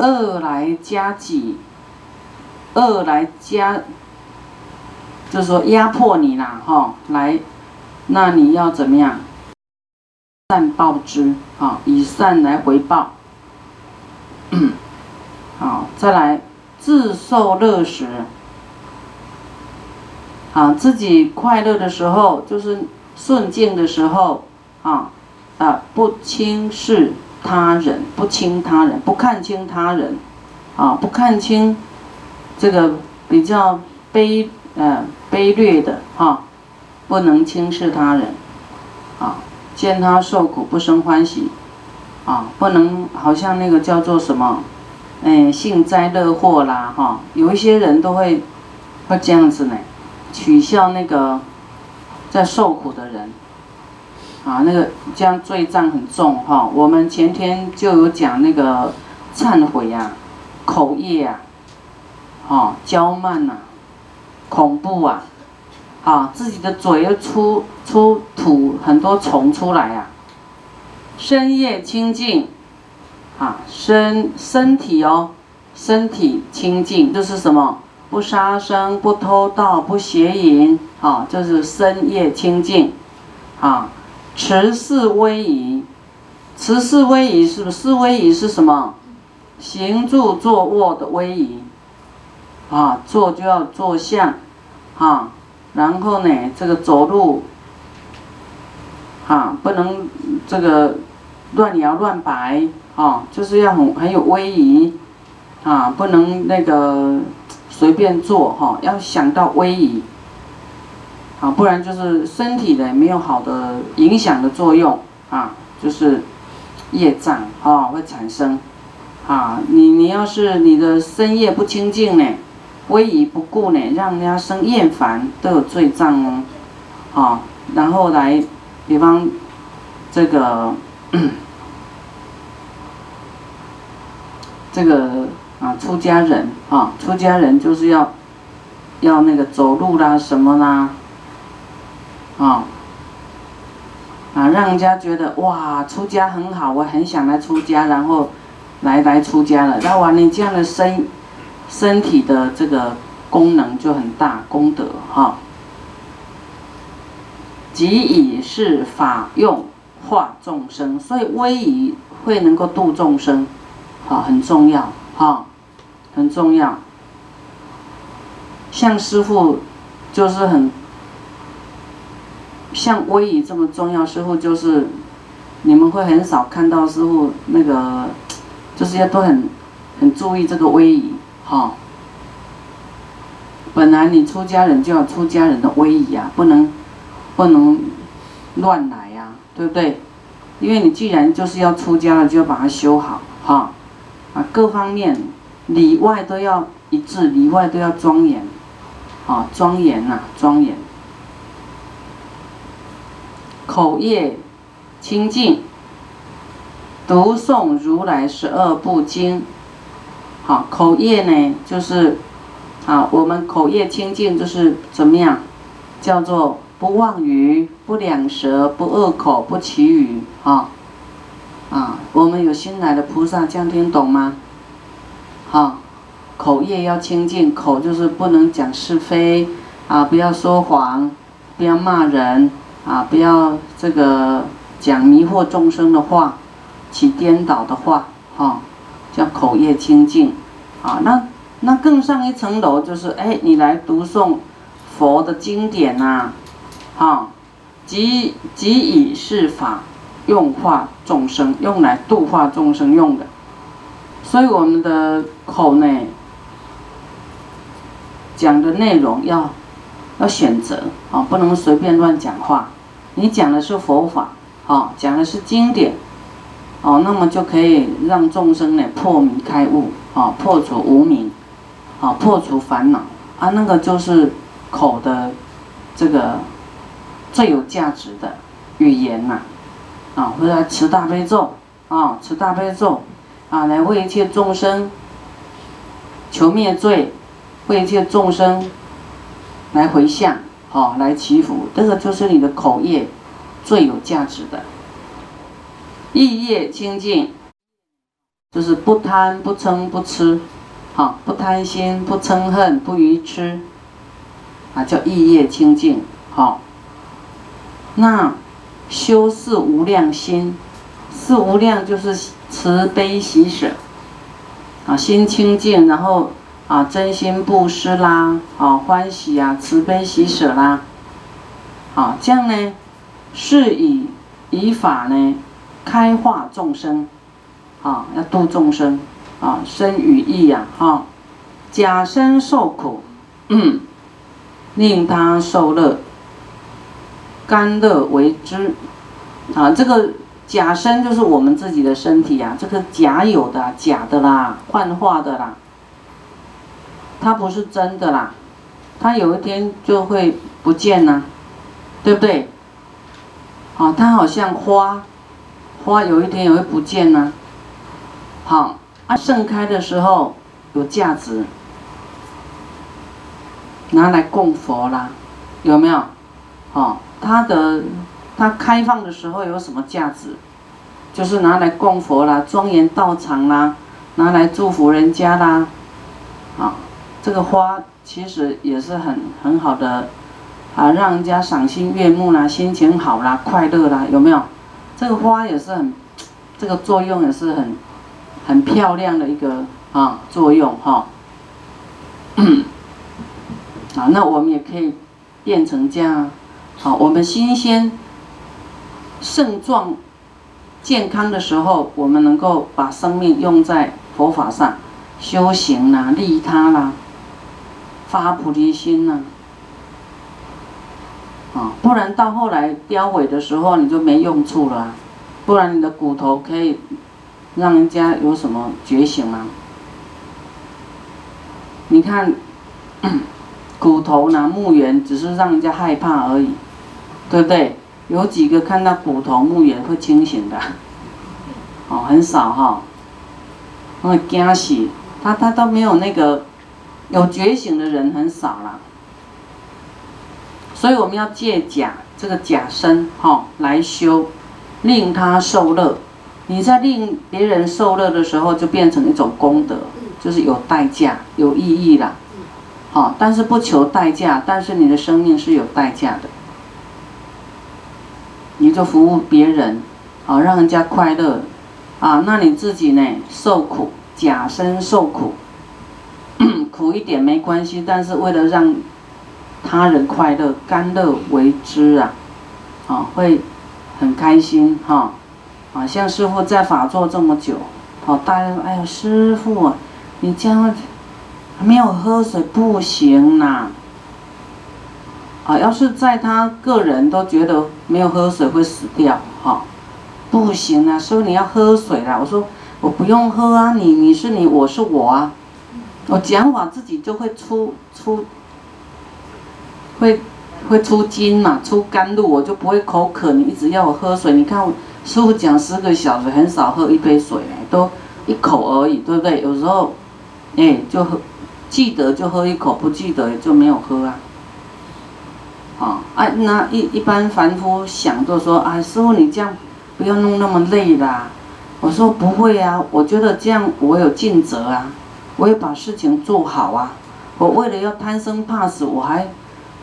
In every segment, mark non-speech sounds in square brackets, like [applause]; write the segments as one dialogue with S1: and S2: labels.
S1: 恶来加己，恶来加，就是说压迫你啦，哈，来，那你要怎么样？善报之，啊，以善来回报。[coughs] 好，再来自受乐时，啊，自己快乐的时候，就是顺境的时候，啊，啊，不轻视他人，不轻他人，不看轻他人，啊，不看轻这个比较卑呃卑劣的，哈，不能轻视他人，啊。见他受苦不生欢喜，啊，不能好像那个叫做什么，哎，幸灾乐祸啦，哈，有一些人都会会这样子呢，取笑那个在受苦的人，啊，那个这样罪障很重哈。我们前天就有讲那个忏悔呀，口业啊，啊，娇慢呐，恐怖啊。啊，自己的嘴又出出吐很多虫出来啊。深夜清净，啊，身身体哦，身体清净，这是什么？不杀生，不偷盗，不邪淫，啊，就是深夜清净，啊，持势威仪，持势威仪是不是？威仪是什么？行住坐卧的威仪，啊，坐就要坐相，啊。然后呢，这个走路，啊，不能这个乱摇乱摆，啊，就是要很很有威仪，啊，不能那个随便坐，哈，要想到威仪，啊，不然就是身体的没有好的影响的作用，啊，就是业障，啊，会产生，啊，你你要是你的身业不清净呢？威仪不顾呢，让人家生厌烦，都有罪障哦。啊，然后来，比方这个，这个啊，出家人啊，出家人就是要要那个走路啦，什么啦，啊啊，让人家觉得哇，出家很好，我很想来出家，然后来来出家了。那完你这样的身。身体的这个功能就很大，功德哈。即以是法用化众生，所以威仪会能够度众生，好很重要哈，很重要。像师傅就是很像威仪这么重要，师傅就是你们会很少看到师傅那个，就是要都很很注意这个威仪。哦，本来你出家人就要出家人的威仪啊，不能不能乱来呀，对不对？因为你既然就是要出家了，就要把它修好，哈啊，各方面里外都要一致，里外都要庄严，啊，庄严呐，庄严。口业清净，读诵如来十二部经。好，口业呢，就是啊，我们口业清净，就是怎么样？叫做不妄语，不两舌，不恶口，不绮语，啊啊，我们有新来的菩萨，这样听懂吗？好，口业要清净，口就是不能讲是非啊，不要说谎，不要骂人啊，不要这个讲迷惑众生的话，起颠倒的话，哈。叫口业清净，啊，那那更上一层楼就是，哎，你来读诵佛的经典呐，啊，即即以是法用化众生，用来度化众生用的。所以我们的口呢，讲的内容要要选择，啊，不能随便乱讲话。你讲的是佛法，啊，讲的是经典。哦，那么就可以让众生呢破迷开悟，啊，破除无明，啊，破除烦恼，啊，那个就是口的这个最有价值的语言呐，啊，或者持大悲咒，啊，持大悲咒，啊，来为一切众生求灭罪，为一切众生来回向，好，来祈福，这个就是你的口业最有价值的。意业清净。就是不贪不嗔不痴，好，不贪心不嗔恨不愚痴，啊，叫意业清净，好。那修是无量心，是无量就是慈悲喜舍，啊，心清净，然后啊，真心布施啦，啊，欢喜啊，慈悲喜舍啦，啊，这样呢，是以以法呢，开化众生。啊，要度众生，啊，生与义呀，哈，假身受苦，令他受乐，甘乐为之，啊，这个假身就是我们自己的身体啊，这个假有的，假的啦，幻化的啦，它不是真的啦，它有一天就会不见呐，对不对？啊，它好像花，花有一天也会不见呐。好，啊，盛开的时候有价值，拿来供佛啦，有没有？哦，它的它开放的时候有什么价值？就是拿来供佛啦，庄严道场啦，拿来祝福人家啦。啊，这个花其实也是很很好的，啊，让人家赏心悦目啦，心情好啦，快乐啦，有没有？这个花也是很，这个作用也是很。很漂亮的一个啊作用哈，啊，那我们也可以变成这样，好，我们新鲜、盛壮、健康的时候，我们能够把生命用在佛法上，修行啦、利他啦、发菩提心呢，啊，不然到后来凋萎的时候，你就没用处了，不然你的骨头可以。让人家有什么觉醒吗？你看，[clears throat] 骨头呢？墓园只是让人家害怕而已，对不对？有几个看到骨头墓园会清醒的？哦，很少哈。那惊喜，他他都没有那个有觉醒的人很少了。所以我们要借假这个假身哈来修，令他受乐。你在令别人受乐的时候，就变成一种功德，就是有代价、有意义啦。好，但是不求代价，但是你的生命是有代价的。你就服务别人，好让人家快乐，啊，那你自己呢受苦，假身受苦，苦一点没关系，但是为了让他人快乐，甘乐为之啊，啊，会很开心哈。啊，像师傅在法座这么久，好，大家说，哎呀，师傅，你这样没有喝水不行呐。啊，要是在他个人都觉得没有喝水会死掉，哈，不行啊，师傅你要喝水啦。我说我不用喝啊，你你是你，我是我啊，我讲法自己就会出出，会会出筋嘛，出甘露，我就不会口渴。你一直要我喝水，你看。师傅讲十个小时，很少喝一杯水嘞，都一口而已，对不对？有时候，哎，就喝，记得就喝一口，不记得就没有喝啊。啊，哎，那一一般凡夫想就说，啊，师傅你这样不要弄那么累啦。我说不会啊，我觉得这样我有尽责啊，我也把事情做好啊。我为了要贪生怕死，我还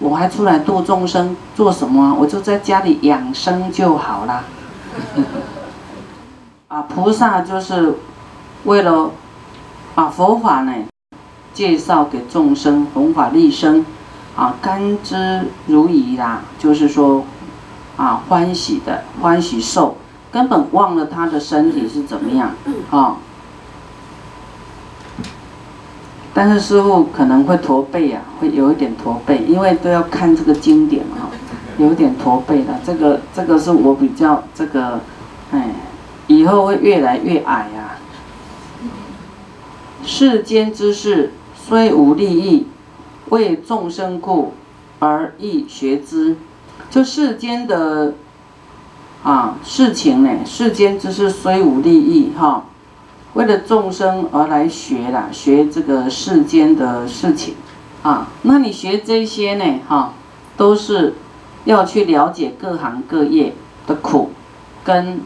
S1: 我还出来度众生，做什么？我就在家里养生就好了。[laughs] 啊，菩萨就是为了把佛法呢介绍给众生，弘法利生，啊，甘之如饴啦，就是说啊，欢喜的欢喜受，根本忘了他的身体是怎么样啊。但是师傅可能会驼背啊，会有一点驼背，因为都要看这个经典哈。有点驼背的，这个这个是我比较这个，哎，以后会越来越矮呀。世间之事虽无利益，为众生故而易学之。就世间的啊事情呢，世间之事虽无利益哈，为了众生而来学啦，学这个世间的事情啊，那你学这些呢哈，都是。要去了解各行各业的苦，跟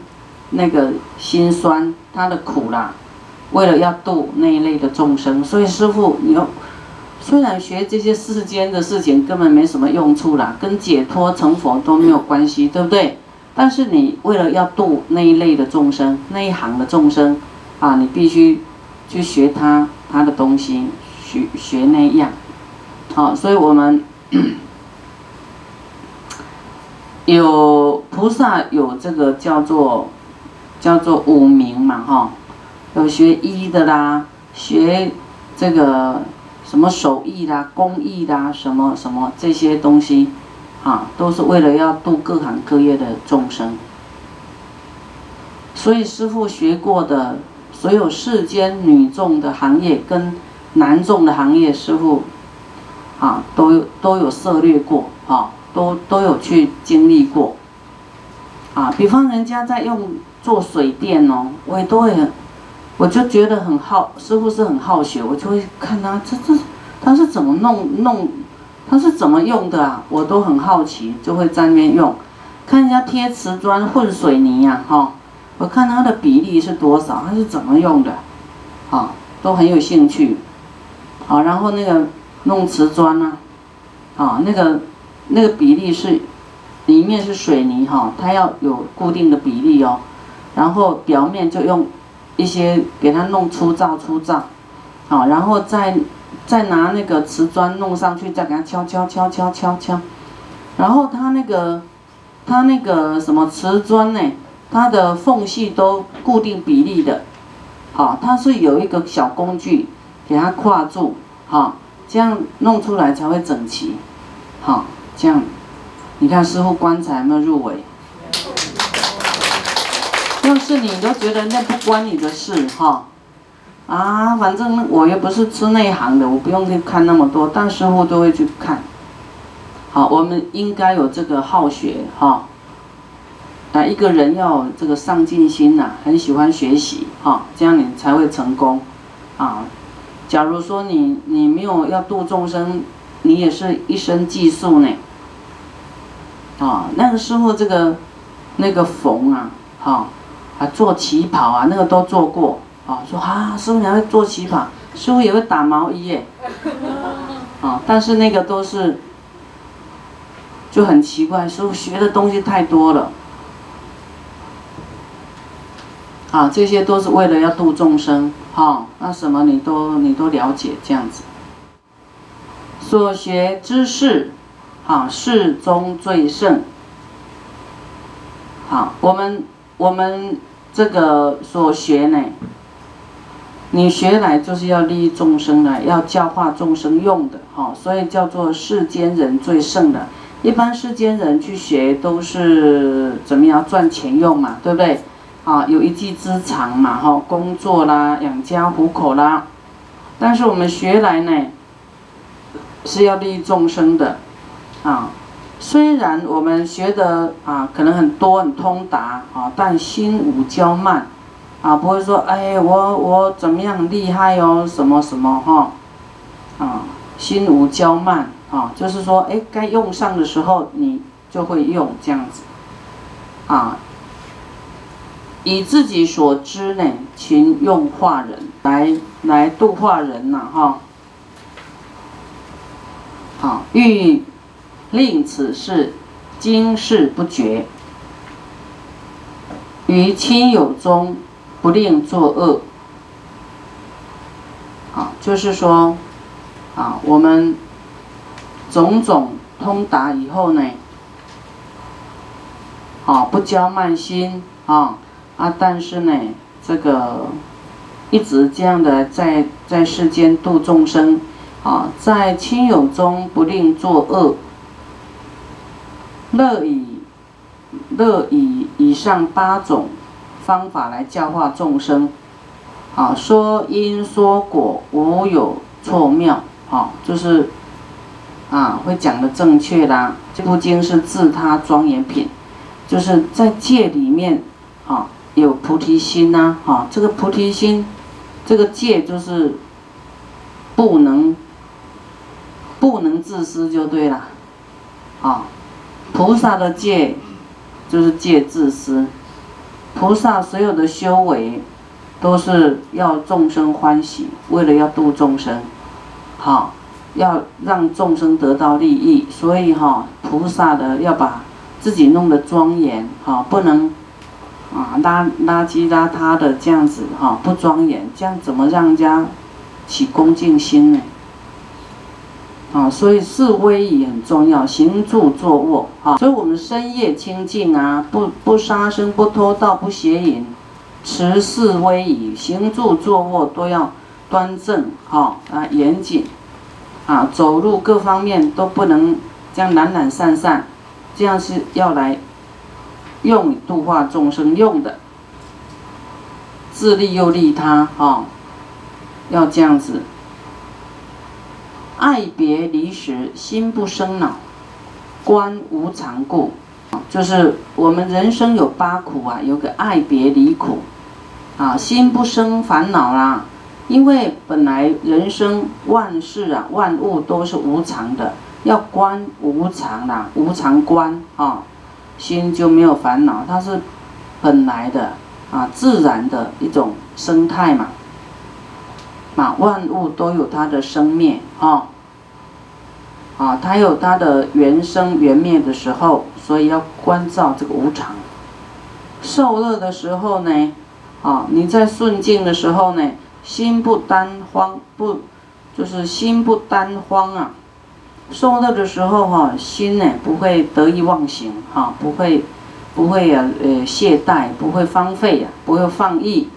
S1: 那个辛酸，他的苦啦，为了要度那一类的众生，所以师傅，你要虽然学这些世间的事情根本没什么用处啦，跟解脱成佛都没有关系，对不对？但是你为了要度那一类的众生，那一行的众生，啊，你必须去学他他的东西，学学那样，好，所以我们 [coughs] 有菩萨有这个叫做叫做五明嘛，哈。有学医的啦，学这个什么手艺啦、工艺啦，什么什么这些东西，啊，都是为了要度各行各业的众生。所以师傅学过的所有世间女众的行业跟男众的行业，师傅啊都有都有涉猎过，啊，都都有去经历过。啊，比方人家在用做水电哦，我也都会。我就觉得很好，师傅是很好学，我就会看他这这他是怎么弄弄，他是怎么用的啊？我都很好奇，就会在那边用，看人家贴瓷砖混水泥呀，哈，我看它的比例是多少，它是怎么用的，啊，都很有兴趣，啊，然后那个弄瓷砖呢，啊，那个那个比例是里面是水泥哈，它要有固定的比例哦，然后表面就用。一些给它弄粗糙粗糙，好，然后再再拿那个瓷砖弄上去，再给它敲敲敲敲敲敲，然后它那个它那个什么瓷砖呢？它的缝隙都固定比例的，好，它是有一个小工具给它跨住，好，这样弄出来才会整齐，好，这样，你看师傅棺材有没有入围？要是你都觉得那不关你的事哈，啊，反正我又不是吃内行的，我不用去看那么多，但师傅都会去看。好，我们应该有这个好学哈，啊，一个人要这个上进心呐，很喜欢学习哈，这样你才会成功啊。假如说你你没有要度众生，你也是一身技术呢。啊，那个师傅这个那个缝啊，哈。啊，做旗袍啊，那个都做过。啊，说啊，师傅你会做旗袍，师傅也会打毛衣耶。啊，但是那个都是，就很奇怪，师傅学的东西太多了。啊，这些都是为了要度众生。哈，那什么你都你都了解这样子。所学之事，啊，世中最胜。好，我们我们。这个所学呢，你学来就是要利益众生的，要教化众生用的，哈，所以叫做世间人最胜的。一般世间人去学都是怎么样赚钱用嘛，对不对？啊，有一技之长嘛，哈，工作啦，养家糊口啦。但是我们学来呢，是要利益众生的，啊。虽然我们学的啊可能很多很通达啊，但心无骄慢，啊不会说哎我我怎么样厉害哦什么什么哈，啊心无骄慢啊就是说哎该用上的时候你就会用这样子，啊以自己所知呢勤用化人来来度化人呐哈，好欲。令此事经世不绝，于亲友中不令作恶。啊，就是说，啊，我们种种通达以后呢，啊，不骄慢心啊啊，但是呢，这个一直这样的在在世间度众生，啊，在亲友中不令作恶。乐以乐以以上八种方法来教化众生，啊，说因说果无有错妙，啊，就是啊会讲的正确啦。这部经是自他庄严品，就是在戒里面啊有菩提心呐，啊这个菩提心，这个戒就是不能不能自私就对了，啊。菩萨的戒，就是戒自私。菩萨所有的修为，都是要众生欢喜，为了要度众生，好，要让众生得到利益，所以哈，菩萨的要把自己弄得庄严，哈，不能啊垃垃圾邋遢的这样子，哈，不庄严，这样怎么让人家起恭敬心呢？啊，所以示威仪很重要，行住坐卧啊，所以我们深夜清净啊，不不杀生，不偷盗，不邪淫，持示威仪，行住坐卧都要端正哈啊严谨啊，走路各方面都不能这样懒懒散散，这样是要来用度化众生用的，自利又利他哈，要这样子。爱别离时，心不生恼，观无常故。就是我们人生有八苦啊，有个爱别离苦，啊，心不生烦恼啦。因为本来人生万事啊，万物都是无常的，要观无常啦，无常观啊，心就没有烦恼，它是本来的啊，自然的一种生态嘛。啊，万物都有它的生灭啊，啊，它有它的原生原灭的时候，所以要关照这个无常。受乐的时候呢，啊，你在顺境的时候呢，心不单慌，不，就是心不单慌啊。受乐的时候哈，心呢不会得意忘形哈，不会，不会啊，呃，懈怠，不会荒废呀，不会放逸，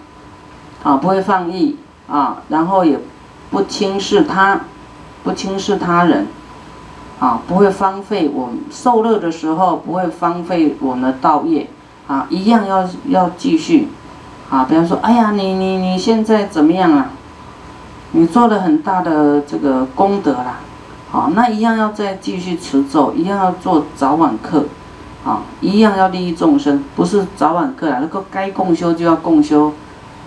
S1: 啊，不会放逸。啊，然后也不轻视他，不轻视他人，啊，不会荒废我们受乐的时候，不会荒废我们的道业，啊，一样要要继续，啊，比方说，哎呀，你你你现在怎么样啊？你做了很大的这个功德啦，好，那一样要再继续持咒，一样要做早晚课，啊，一样要利益众生，不是早晚课啊，那个该共修就要共修，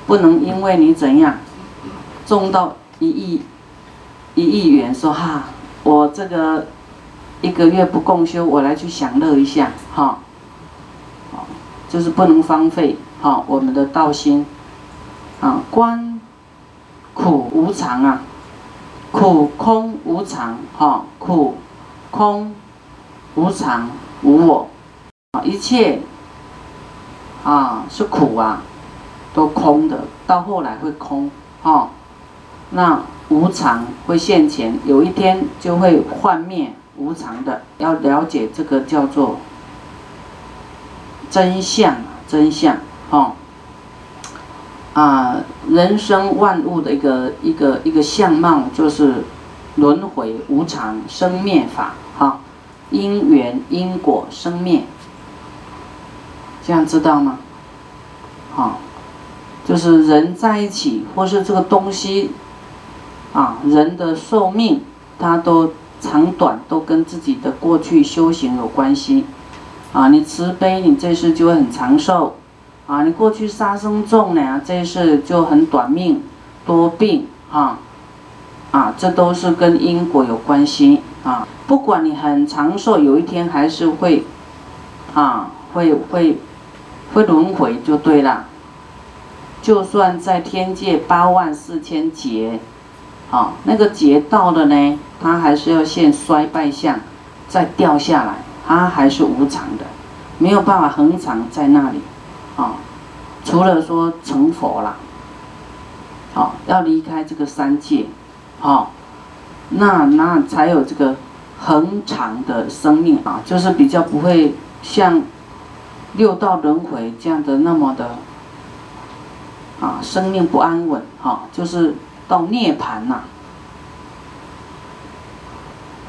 S1: 不能因为你怎样。中到一亿一亿元，说哈，我这个一个月不共修，我来去享乐一下，哈，就是不能荒废，哈，我们的道心，啊，观苦无常啊，苦空无常，哈，苦空无常无我，啊，一切啊是苦啊，都空的，到后来会空，哈。那无常会现前，有一天就会幻灭，无常的。要了解这个叫做真相，真相，哈。啊，人生万物的一个一个一个相貌，就是轮回无常，生灭法，哈。因缘因果生灭，这样知道吗？好，就是人在一起，或是这个东西。啊，人的寿命，它都长短都跟自己的过去修行有关系。啊，你慈悲，你这世就会很长寿。啊，你过去杀生重呢，这世就很短命，多病。啊，啊，这都是跟因果有关系。啊，不管你很长寿，有一天还是会，啊，会会会轮回就对了。就算在天界八万四千劫。啊，那个劫到了呢，它还是要现衰败相，再掉下来，它还是无常的，没有办法恒常在那里。啊，除了说成佛了，好，要离开这个三界，好，那那才有这个恒长的生命啊，就是比较不会像六道轮回这样的那么的啊，生命不安稳，哈，就是。到涅盘呐！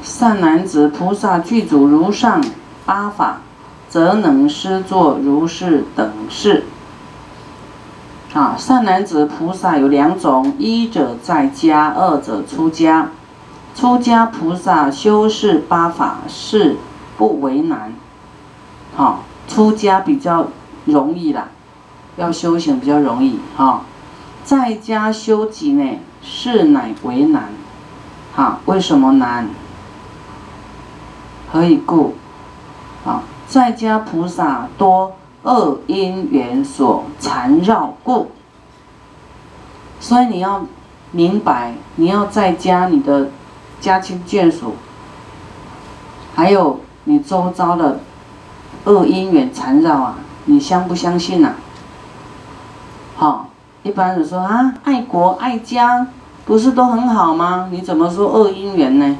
S1: 善男子，菩萨具足如上八法，则能施作如是等事。啊，善男子菩萨有两种：一者在家，二者出家。出家菩萨修饰八法是不为难。好，出家比较容易啦，要修行比较容易。哈，在家修己呢？是乃为难，好，为什么难？何以故？在家菩萨多恶因缘所缠绕故，所以你要明白，你要在家你的家亲眷属，还有你周遭的恶因缘缠绕啊，你相不相信呐？好，一般人说啊，爱国爱家不是都很好吗？你怎么说恶因缘呢？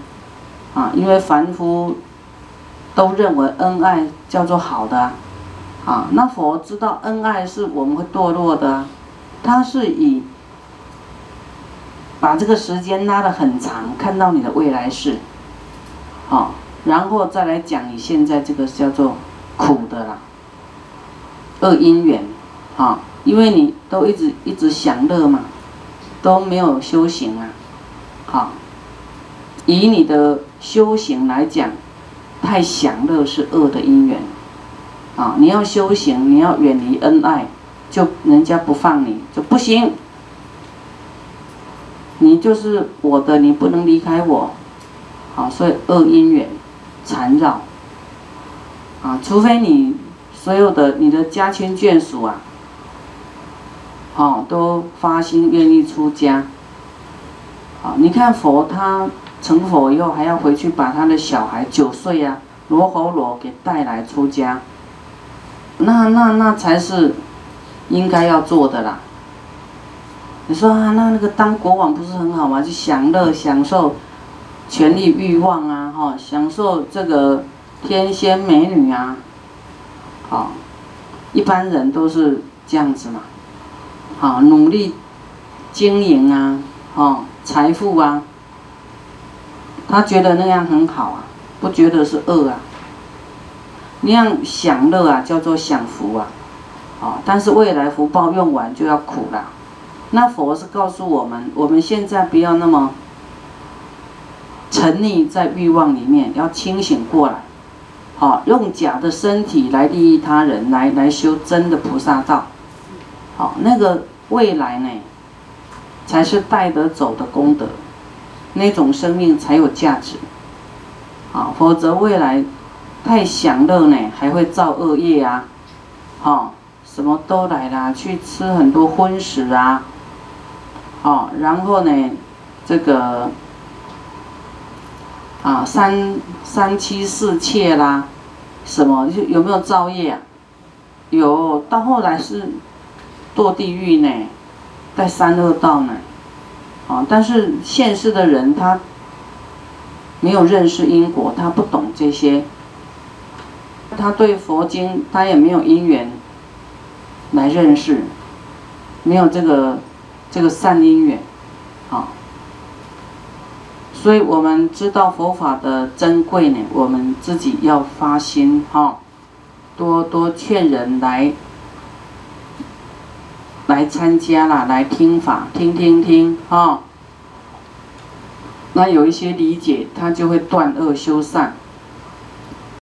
S1: 啊，因为凡夫都认为恩爱叫做好的，啊，那佛知道恩爱是我们会堕落的，他是以把这个时间拉得很长，看到你的未来世，好，然后再来讲你现在这个叫做苦的啦，恶因缘，啊，因为你都一直一直享乐嘛，都没有修行啊，好，以你的。修行来讲，太享乐是恶的因缘，啊！你要修行，你要远离恩爱，就人家不放你就不行。你就是我的，你不能离开我，啊！所以恶因缘缠绕，啊！除非你所有的你的家亲眷属啊，好都发心愿意出家，好，你看佛他。成佛以后还要回去把他的小孩九岁呀罗喉罗给带来出家，那那那才是应该要做的啦。你说啊，那那个当国王不是很好吗？就享乐享受权力欲望啊，哈，享受这个天仙美女啊，好，一般人都是这样子嘛，好，努力经营啊，哦，财富啊。他觉得那样很好啊，不觉得是恶啊。那样享乐啊，叫做享福啊，哦，但是未来福报用完就要苦了。那佛是告诉我们，我们现在不要那么沉溺在欲望里面，要清醒过来，好，用假的身体来利益他人，来来修真的菩萨道，好，那个未来呢，才是带得走的功德。那种生命才有价值，啊，否则未来太享乐呢，还会造恶业啊，哦，什么都来啦，去吃很多荤食啊，哦，然后呢，这个啊三三妻四妾啦，什么就有没有造业啊？有，到后来是堕地狱呢，在三恶道呢。啊！但是现世的人他没有认识因果，他不懂这些，他对佛经他也没有因缘来认识，没有这个这个善因缘，啊！所以我们知道佛法的珍贵呢，我们自己要发心哈，多多劝人来。来参加啦，来听法，听听听，哈。那有一些理解，他就会断恶修善。